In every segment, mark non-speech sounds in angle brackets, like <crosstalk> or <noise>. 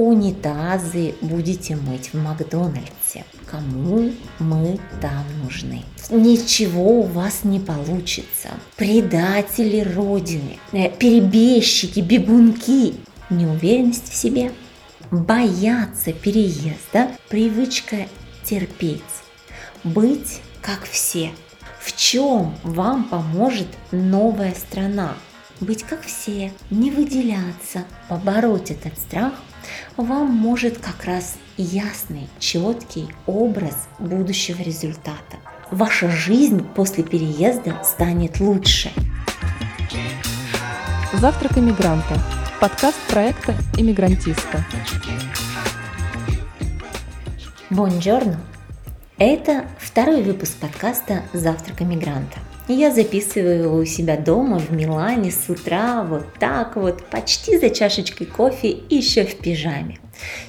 Унитазы будете мыть в Макдональдсе. Кому мы там нужны? Ничего у вас не получится. Предатели Родины, э, перебежчики, бегунки. Неуверенность в себе, бояться переезда, привычка терпеть, быть как все. В чем вам поможет новая страна? Быть как все, не выделяться, побороть этот страх вам может как раз ясный, четкий образ будущего результата. Ваша жизнь после переезда станет лучше. Завтрак иммигранта. Подкаст проекта «Иммигрантиста». Бонжорно! Это второй выпуск подкаста «Завтрак иммигранта». Я записываю его у себя дома в Милане с утра, вот так вот, почти за чашечкой кофе и еще в пижаме.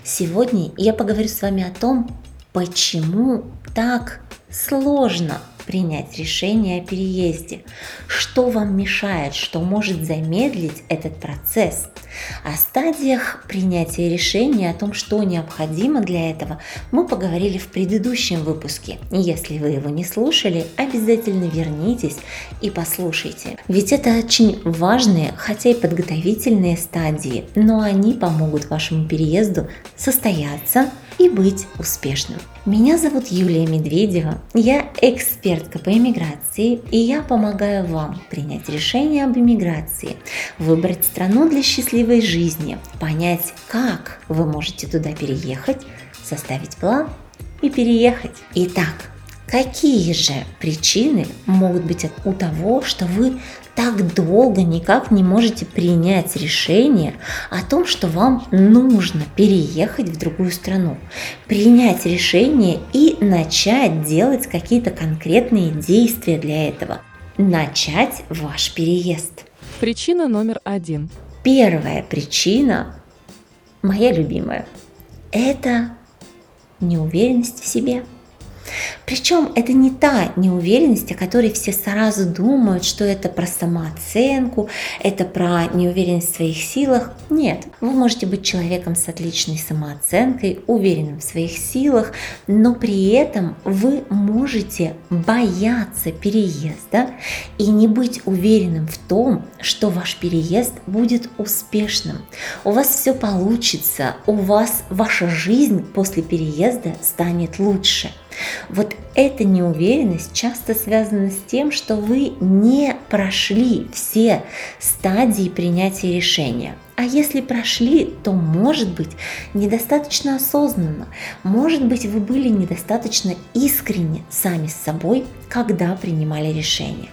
Сегодня я поговорю с вами о том, почему так сложно принять решение о переезде, что вам мешает, что может замедлить этот процесс. О стадиях принятия решения, о том, что необходимо для этого, мы поговорили в предыдущем выпуске. Если вы его не слушали, обязательно вернитесь и послушайте. Ведь это очень важные, хотя и подготовительные стадии, но они помогут вашему переезду состояться и быть успешным. Меня зовут Юлия Медведева, я экспертка по иммиграции, и я помогаю вам принять решение об иммиграции, выбрать страну для счастливой жизни, понять, как вы можете туда переехать, составить план и переехать. Итак, Какие же причины могут быть у того, что вы так долго никак не можете принять решение о том, что вам нужно переехать в другую страну, принять решение и начать делать какие-то конкретные действия для этого, начать ваш переезд. Причина номер один. Первая причина, моя любимая, это неуверенность в себе – причем это не та неуверенность, о которой все сразу думают, что это про самооценку, это про неуверенность в своих силах. Нет, вы можете быть человеком с отличной самооценкой, уверенным в своих силах, но при этом вы можете бояться переезда и не быть уверенным в том, что ваш переезд будет успешным. У вас все получится, у вас ваша жизнь после переезда станет лучше. Вот эта неуверенность часто связана с тем, что вы не прошли все стадии принятия решения. А если прошли, то может быть недостаточно осознанно, может быть вы были недостаточно искренне сами с собой, когда принимали решение.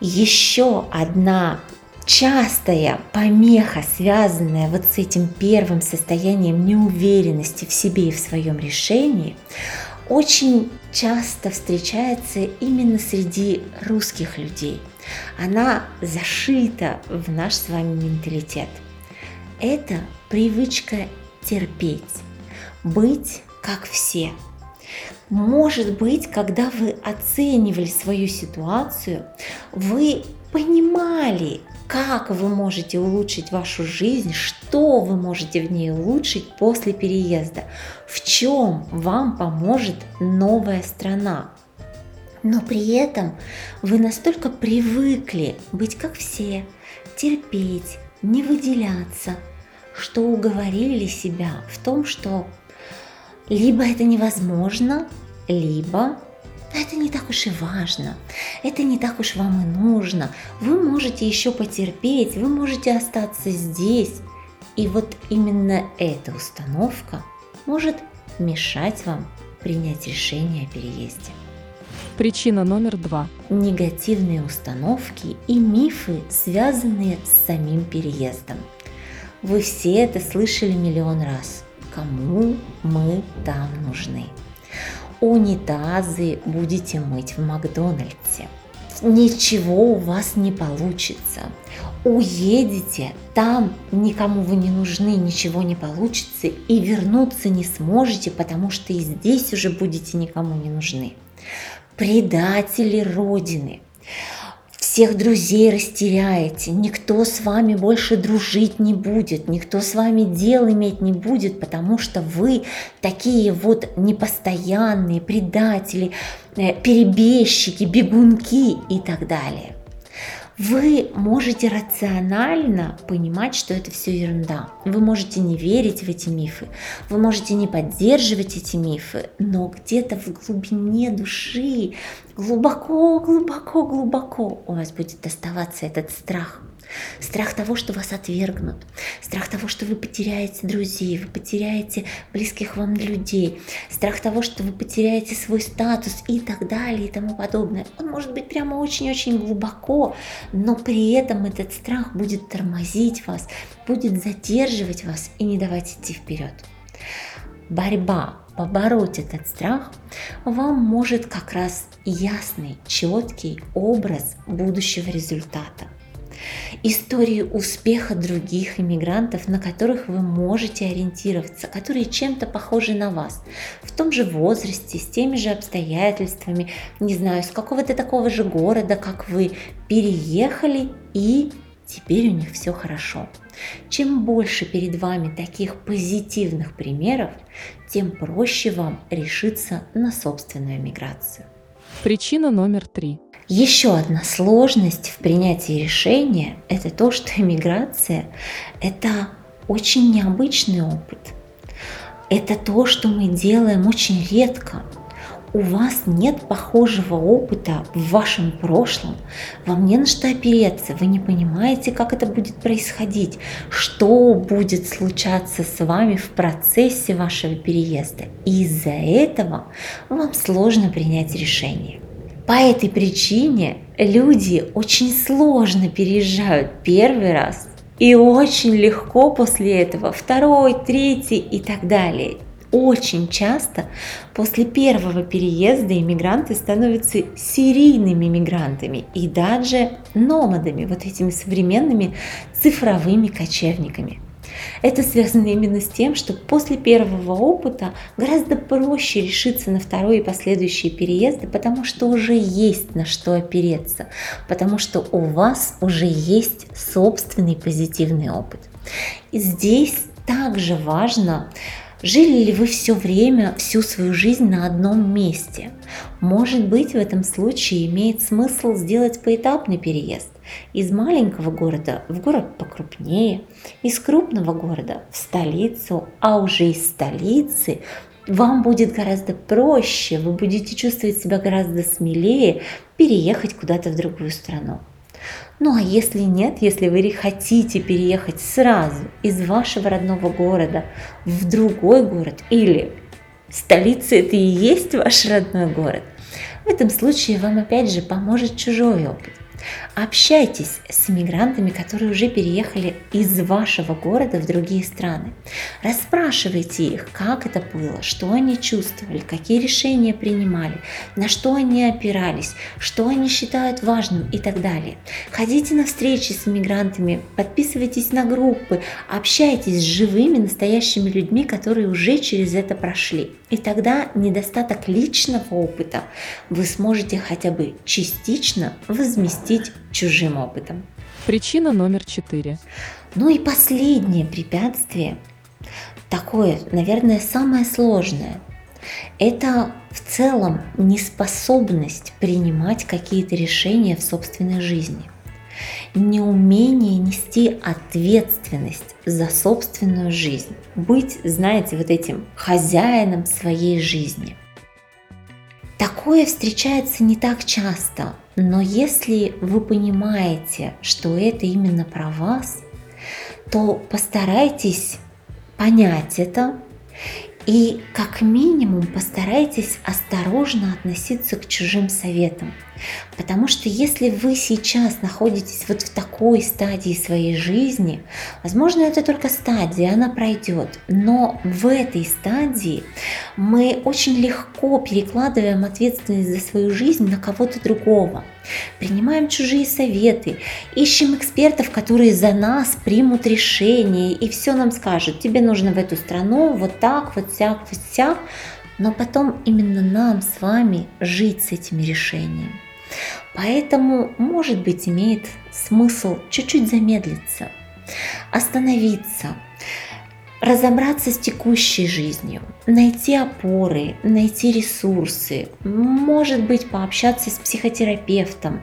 Еще одна частая помеха, связанная вот с этим первым состоянием неуверенности в себе и в своем решении, очень часто встречается именно среди русских людей. Она зашита в наш с вами менталитет. Это привычка терпеть, быть как все. Может быть, когда вы оценивали свою ситуацию, вы понимали, как вы можете улучшить вашу жизнь, что вы можете в ней улучшить после переезда, в чем вам поможет новая страна. Но при этом вы настолько привыкли быть как все, терпеть, не выделяться, что уговорили себя в том, что либо это невозможно, либо это не так уж и важно, это не так уж вам и нужно. Вы можете еще потерпеть, вы можете остаться здесь. И вот именно эта установка может мешать вам принять решение о переезде. Причина номер два. Негативные установки и мифы, связанные с самим переездом. Вы все это слышали миллион раз. Кому мы там нужны? унитазы будете мыть в Макдональдсе. Ничего у вас не получится. Уедете, там никому вы не нужны, ничего не получится, и вернуться не сможете, потому что и здесь уже будете никому не нужны. Предатели Родины. Всех друзей растеряете, никто с вами больше дружить не будет, никто с вами дел иметь не будет, потому что вы такие вот непостоянные предатели, э, перебежчики, бегунки и так далее вы можете рационально понимать, что это все ерунда. Вы можете не верить в эти мифы, вы можете не поддерживать эти мифы, но где-то в глубине души, глубоко, глубоко, глубоко у вас будет оставаться этот страх – Страх того, что вас отвергнут, страх того, что вы потеряете друзей, вы потеряете близких вам людей, страх того, что вы потеряете свой статус и так далее и тому подобное. Он может быть прямо очень-очень глубоко, но при этом этот страх будет тормозить вас, будет задерживать вас и не давать идти вперед. Борьба побороть этот страх вам может как раз ясный, четкий образ будущего результата – истории успеха других иммигрантов, на которых вы можете ориентироваться, которые чем-то похожи на вас, в том же возрасте, с теми же обстоятельствами, не знаю, с какого-то такого же города, как вы, переехали и теперь у них все хорошо. Чем больше перед вами таких позитивных примеров, тем проще вам решиться на собственную миграцию. Причина номер три. Еще одна сложность в принятии решения – это то, что <laughs> иммиграция – это очень необычный опыт. Это то, что мы делаем очень редко. У вас нет похожего опыта в вашем прошлом, вам не на что опереться, вы не понимаете, как это будет происходить, что будет случаться с вами в процессе вашего переезда. И из-за этого вам сложно принять решение. По этой причине люди очень сложно переезжают первый раз и очень легко после этого второй, третий и так далее. Очень часто после первого переезда иммигранты становятся серийными мигрантами и даже номадами, вот этими современными цифровыми кочевниками. Это связано именно с тем, что после первого опыта гораздо проще решиться на второй и последующие переезды, потому что уже есть на что опереться, потому что у вас уже есть собственный позитивный опыт. И здесь также важно Жили ли вы все время, всю свою жизнь на одном месте? Может быть, в этом случае имеет смысл сделать поэтапный переезд из маленького города в город покрупнее, из крупного города в столицу, а уже из столицы вам будет гораздо проще, вы будете чувствовать себя гораздо смелее переехать куда-то в другую страну. Ну а если нет, если вы хотите переехать сразу из вашего родного города в другой город или столица это и есть ваш родной город, в этом случае вам опять же поможет чужой опыт. Общайтесь с иммигрантами, которые уже переехали из вашего города в другие страны. Расспрашивайте их, как это было, что они чувствовали, какие решения принимали, на что они опирались, что они считают важным и так далее. Ходите на встречи с иммигрантами, подписывайтесь на группы, общайтесь с живыми, настоящими людьми, которые уже через это прошли. И тогда недостаток личного опыта вы сможете хотя бы частично возместить чужим опытом. Причина номер четыре. Ну и последнее препятствие, такое, наверное, самое сложное, это в целом неспособность принимать какие-то решения в собственной жизни неумение нести ответственность за собственную жизнь, быть, знаете, вот этим хозяином своей жизни. Такое встречается не так часто, но если вы понимаете, что это именно про вас, то постарайтесь понять это и как минимум постарайтесь осторожно относиться к чужим советам. Потому что если вы сейчас находитесь вот в такой стадии своей жизни, возможно, это только стадия, она пройдет. Но в этой стадии мы очень легко перекладываем ответственность за свою жизнь на кого-то другого. Принимаем чужие советы, ищем экспертов, которые за нас примут решение и все нам скажут. Тебе нужно в эту страну вот так, вот сяк, вот сяк. Но потом именно нам с вами жить с этими решениями. Поэтому, может быть, имеет смысл чуть-чуть замедлиться, остановиться, разобраться с текущей жизнью, найти опоры, найти ресурсы, может быть, пообщаться с психотерапевтом,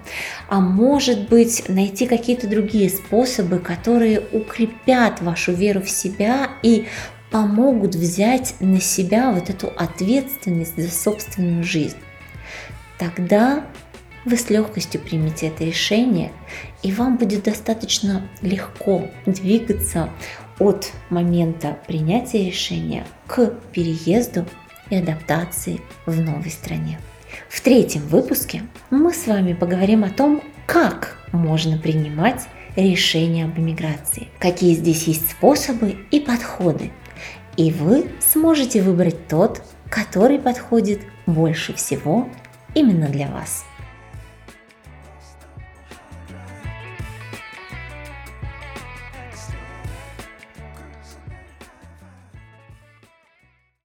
а может быть, найти какие-то другие способы, которые укрепят вашу веру в себя и помогут взять на себя вот эту ответственность за собственную жизнь. Тогда вы с легкостью примете это решение, и вам будет достаточно легко двигаться от момента принятия решения к переезду и адаптации в новой стране. В третьем выпуске мы с вами поговорим о том, как можно принимать решения об эмиграции, какие здесь есть способы и подходы. И вы сможете выбрать тот, который подходит больше всего именно для вас.